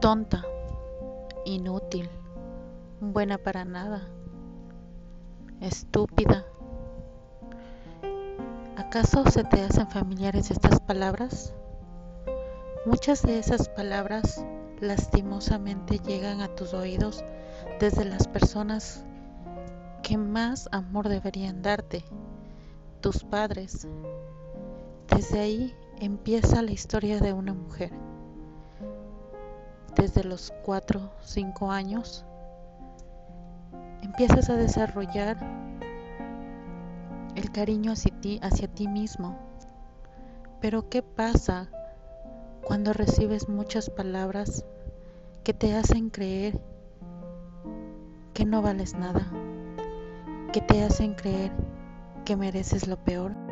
tonta, inútil, buena para nada, estúpida. ¿Acaso se te hacen familiares estas palabras? Muchas de esas palabras lastimosamente llegan a tus oídos desde las personas que más amor deberían darte, tus padres. Desde ahí empieza la historia de una mujer desde los 4, 5 años, empiezas a desarrollar el cariño hacia ti, hacia ti mismo. Pero ¿qué pasa cuando recibes muchas palabras que te hacen creer que no vales nada? Que te hacen creer que mereces lo peor.